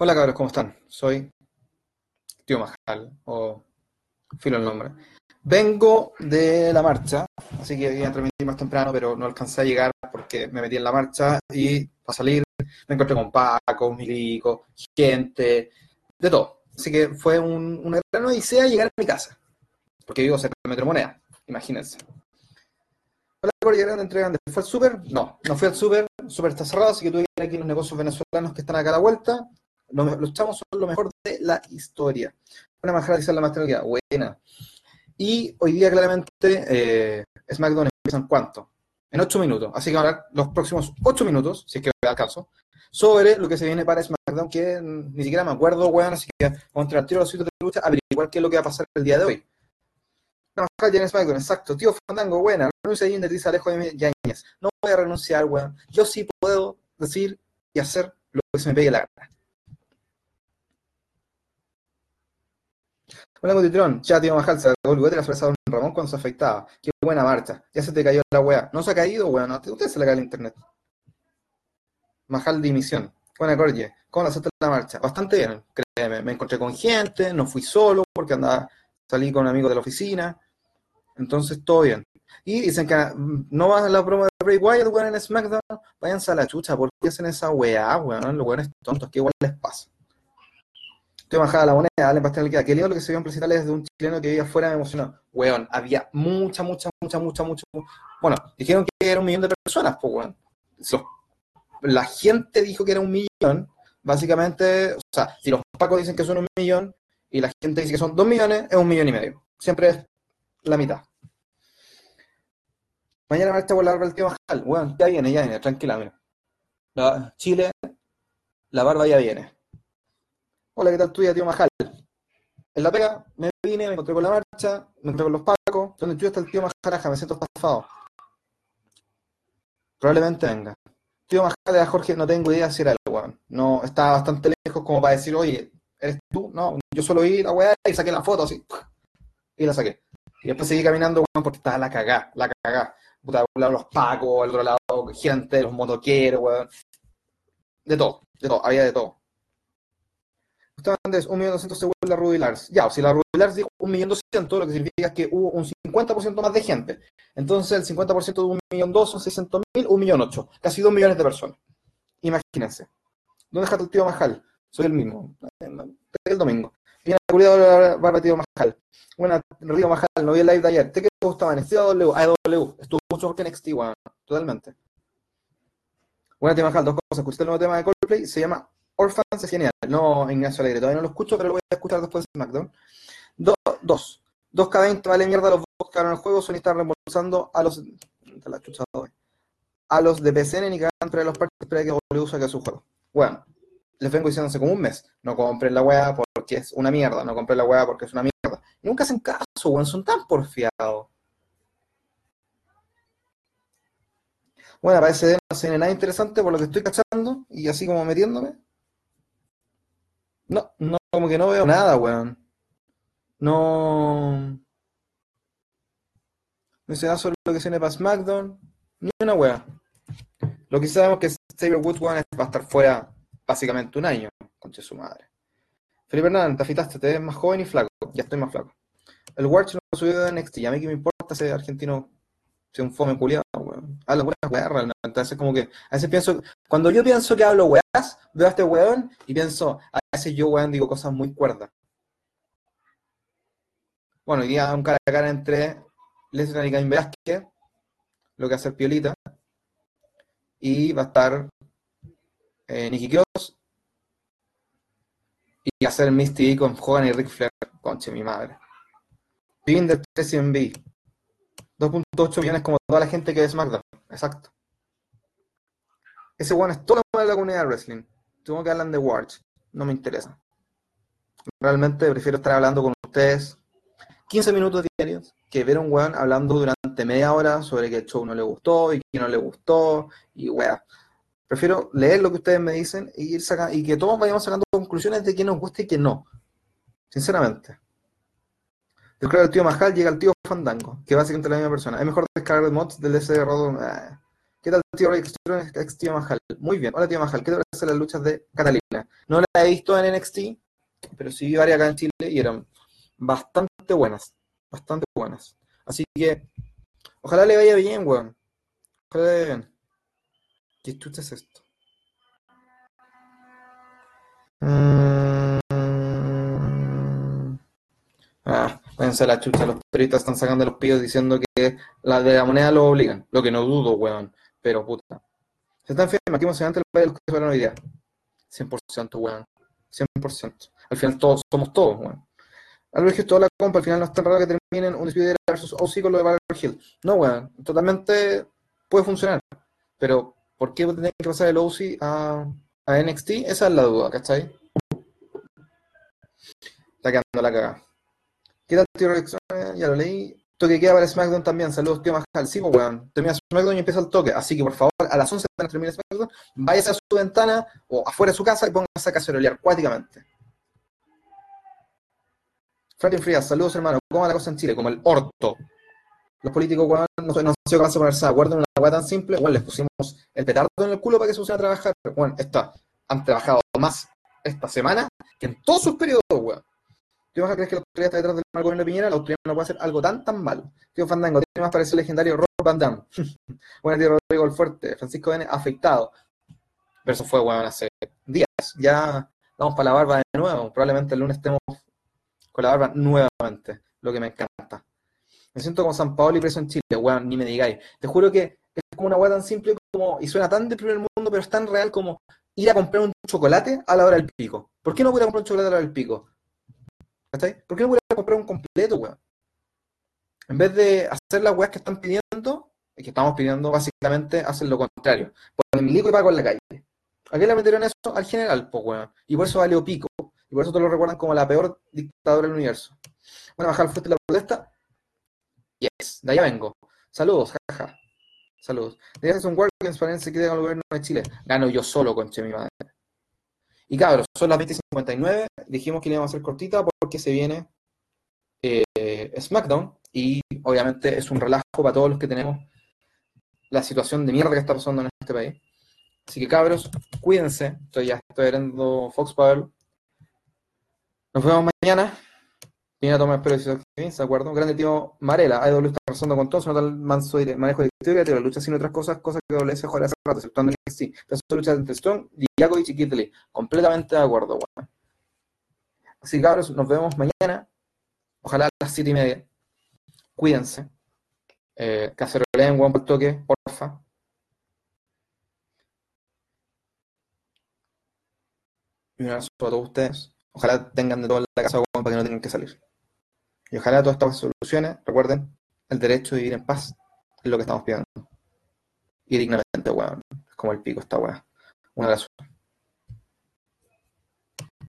Hola cabros, ¿cómo están? Soy Tío Majal, o filo el nombre. Vengo de la marcha, así que iba a transmitir más temprano, pero no alcancé a llegar porque me metí en la marcha y para salir me encontré con Paco, Milico, gente, de todo. Así que fue un, una gran odisea llegar a mi casa, porque vivo cerca de Metro Moneda, imagínense. Hola, ¿llegaron de entregan ¿Fue al súper? No, no fui al súper, súper está cerrado, así que tuve que ir aquí los negocios venezolanos que están acá a la vuelta. Los, los chamos son lo mejor de la historia. Una majara dice la tecnología, buena. Y hoy día claramente eh, SmackDown empieza en cuánto? En ocho minutos. Así que ahora los próximos ocho minutos, si es que me alcanzo, sobre lo que se viene para SmackDown, que ni siquiera me acuerdo, weón, así que contra el tiro de los sitios de lucha, averiguar qué es lo que va a pasar el día de hoy. No, en SmackDown, exacto. Tío Fandango, buena. Renuncia a Jinder, dice Alejo de Yañez. No voy a renunciar, weón. Yo sí puedo decir y hacer lo que se me pegue la gana. Hola, Cotitrón. Ya, tío Majal, se acabó el la sorpresa de Don Ramón cuando se afectaba. Qué buena marcha. Ya se te cayó la weá. No se ha caído, weón. a usted se le cae el internet. Majal dimisión. Buena corte. ¿Cómo la en la marcha? Bastante bien, créeme. Me encontré con gente, no fui solo porque andaba, salí con un amigo de la oficina. Entonces, todo bien. Y dicen que mm, no van a la promo de Bray Wyatt, weón, en SmackDown. Váyanse a la chucha. ¿Por qué hacen esa weá, weón? Los weones tontos. ¿Qué igual les pasa? Estoy bajada la moneda, dale pastel que Qué lindo lo que se vio en Principales de un chileno que vivía afuera, me emocionó. Weón, había mucha, mucha, mucha, mucha, mucha. Bueno, dijeron que era un millón de personas, pues, weón. la gente dijo que era un millón, básicamente, o sea, si los pacos dicen que son un millón y la gente dice que son dos millones, es un millón y medio. Siempre es la mitad. Mañana marcha por la barba del tío Bajal. Weón, ya viene, ya viene, tranquila, mira. Chile, la barba ya viene. Hola, ¿qué tal tuya, tío Majal? En la pega me vine, me encontré con la marcha, me encontré con los pacos. ¿Dónde tú está el tío Majaraja? Me siento estafado. Probablemente venga. Tío Majal a Jorge, no tengo idea si era el weón. No, está bastante lejos como para decir, oye, ¿eres tú? No, yo solo vi la weá y saqué la foto así. Y la saqué. Y después seguí caminando, weón, porque estaba la cagá, la cagá. Puta, un lado los pacos, al otro lado gente, los motoqueros, weón. De todo, de todo, había de todo. Andrés, 1.200.000 según la Rudy Lars. Ya, si la Rudy Lars dijo 1.200.000, lo que significa que hubo un 50% más de gente. Entonces, el 50% de 1.200.000 son 600.000, 1.800.000. Casi 2 millones de personas. Imagínense. ¿Dónde está tu tío Majal? Soy el mismo. El domingo. Viene cuidado barra tío Majal. Bueno, Río Majal, no vi el live de ayer. ¿Te qué te gustaba? ¿NXT o AW? AW. Estuvo mucho mejor que NXT, bueno, totalmente. Buena tío Majal, dos cosas. Escuché el nuevo tema de Coldplay, se llama Orphans es genial. No, Ignacio Alegre, todavía no lo escucho, pero lo voy a escuchar después de SmackDown. dos. dos. 2K20 vale mierda los bots que en el juego, son estar reembolsando a los. A los de PCN ni que entre los parches para que W saque su juego. Bueno, les vengo diciendo hace como un mes, no compren la weá porque es una mierda, no compren la weá porque es una mierda. Y nunca hacen caso, weón, son tan porfiados. Bueno, parece que no se nada interesante por lo que estoy cachando y así como metiéndome. No, no, como que no veo nada, weón. No. No sé nada sobre lo que se viene para SmackDown. Ni una weá. Lo que sabemos es que Xavier Woods va a estar fuera básicamente un año, conche su madre. Felipe Hernández, te afitaste, te ves más joven y flaco. Ya estoy más flaco. El Watch no subió de NXT. Y a mí que me importa ese argentino sea un fome culiado, weón. Habla buenas weas realmente. Entonces, como que a veces pienso, cuando yo pienso que hablo weas, veo a este weón y pienso, a veces yo, weón, digo cosas muy cuerdas. Bueno, hoy día un cara a cara entre Lesnar y Cain Velázquez, lo que hace el Piolita, y va a estar eh, Nicky Cross y hacer Misty con Hogan y Rick Flair, conche mi madre. Fin del 3 2.8 millones como toda la gente que ve SmackDown. Exacto. Ese one es toda la comunidad de wrestling. Tengo que hablar de Watch. No me interesa. Realmente prefiero estar hablando con ustedes 15 minutos diarios que ver un weón hablando durante media hora sobre que el show no le gustó y que no le gustó y weá. Prefiero leer lo que ustedes me dicen y, ir y que todos vayamos sacando conclusiones de que nos guste y que no. Sinceramente. Yo creo que el tío Majal llega al tío Fandango, que básicamente es la misma persona. Es mejor descargar mods del SR eh, ¿Qué tal, tío Rey? Ex tío Mahal. Muy bien. Hola, tío Mahal. ¿Qué te parece las luchas de Catalina? No la he visto en NXT, pero sí vi varias acá en Chile y eran bastante buenas. Bastante buenas. Así que, ojalá le vaya bien, weón. Ojalá le vaya bien. ¿Qué chucha es esto? A la chucha. Los periodistas están sacando los pillos diciendo que la de la moneda lo obligan. Lo que no dudo, weón. Pero puta. Se está enferma. Aquí emocionante el país de los que se hoy día. 100%, weón. 100%. Al final todos somos todos, weón. Albert Hill, toda la compa, al final no es tan raro que terminen un Dispute versus OC con lo de Hill. No, weón. Totalmente puede funcionar. Pero, ¿por qué tener que pasar el OC a, a NXT? Esa es la duda, ¿cachai? Está quedando la cagada. ¿Qué tal, tío Rex? Ya lo leí. Toque queda para SmackDown también. Saludos, tío Majal. Sí, pues, weón. Termina SmackDown y empieza el toque. Así que, por favor, a las 11 de termina SmackDown, váyase a su ventana o afuera de su casa y póngase a cacerolear cuáticamente. Franklin Frías, saludos, hermano. ¿Cómo va la cosa en Chile? Como el orto. Los políticos, weón, no, no han sido capaces de ponerse de acuerdo en una weá tan simple. Bueno, les pusimos el petardo en el culo para que se pusieran a trabajar. Bueno, está, han trabajado más esta semana que en todos sus periodos, weón. ¿Tú vas a creer que la autoridad está detrás del mal gobierno Piñera? La autoridad no puede hacer algo tan tan malo. Tío Fandango, tiene más parecido legendario Rob Van Damme. Buenas tío Rodrigo el Fuerte. Francisco N. afectado. Pero eso fue, weón, hace días. Ya vamos para la barba de nuevo. Probablemente el lunes estemos con la barba nuevamente. Lo que me encanta. Me siento como San Paolo y preso en Chile, weón, ni me digáis. Te juro que es como una weá tan simple como, y suena tan de primer mundo, pero es tan real como ir a comprar un chocolate a la hora del pico. ¿Por qué no voy a comprar un chocolate a la hora del pico? ¿Por qué no voy a comprar un completo, weón? En vez de hacer las weas que están pidiendo, que estamos pidiendo básicamente, hacen lo contrario. Ponen milico y pago en la calle. ¿A qué le metieron eso? Al general, pues weón. Y por eso valió pico. Y por eso te lo recuerdan como la peor dictadura del universo. Bueno, bajar fuerte la protesta. Yes, de allá vengo. Saludos, jaja. Saludos. Deberías hacer un work que se quede con el gobierno de Chile. Gano yo solo, conche mi madre. Y cabros, son las 20.59. Dijimos que le íbamos a hacer cortita porque se viene eh, SmackDown. Y obviamente es un relajo para todos los que tenemos la situación de mierda que está pasando en este país. Así que cabros, cuídense. Estoy ya estoy Fox Power. Nos vemos mañana. Viene a tomar espero ¿de acuerdo? Grande tío Marela, AEW está pasando con todo, se nota el manso manejo de directorio, la lucha sin otras cosas, cosas que WS juega hace rato, exceptuando el NXT. Pero lucha entre Strong, Diakovic y Kid Completamente de acuerdo, bueno. Así que cabros, nos vemos mañana. Ojalá a las siete y media. Cuídense. Eh, caceroleen, buen por toque, porfa. Y un abrazo a todos ustedes. Ojalá tengan de toda la casa para que no tengan que salir. Y ojalá todas estas soluciones, recuerden, el derecho de vivir en paz es lo que estamos pidiendo. Y dignamente, weón. Es como el pico esta weá. Un abrazo.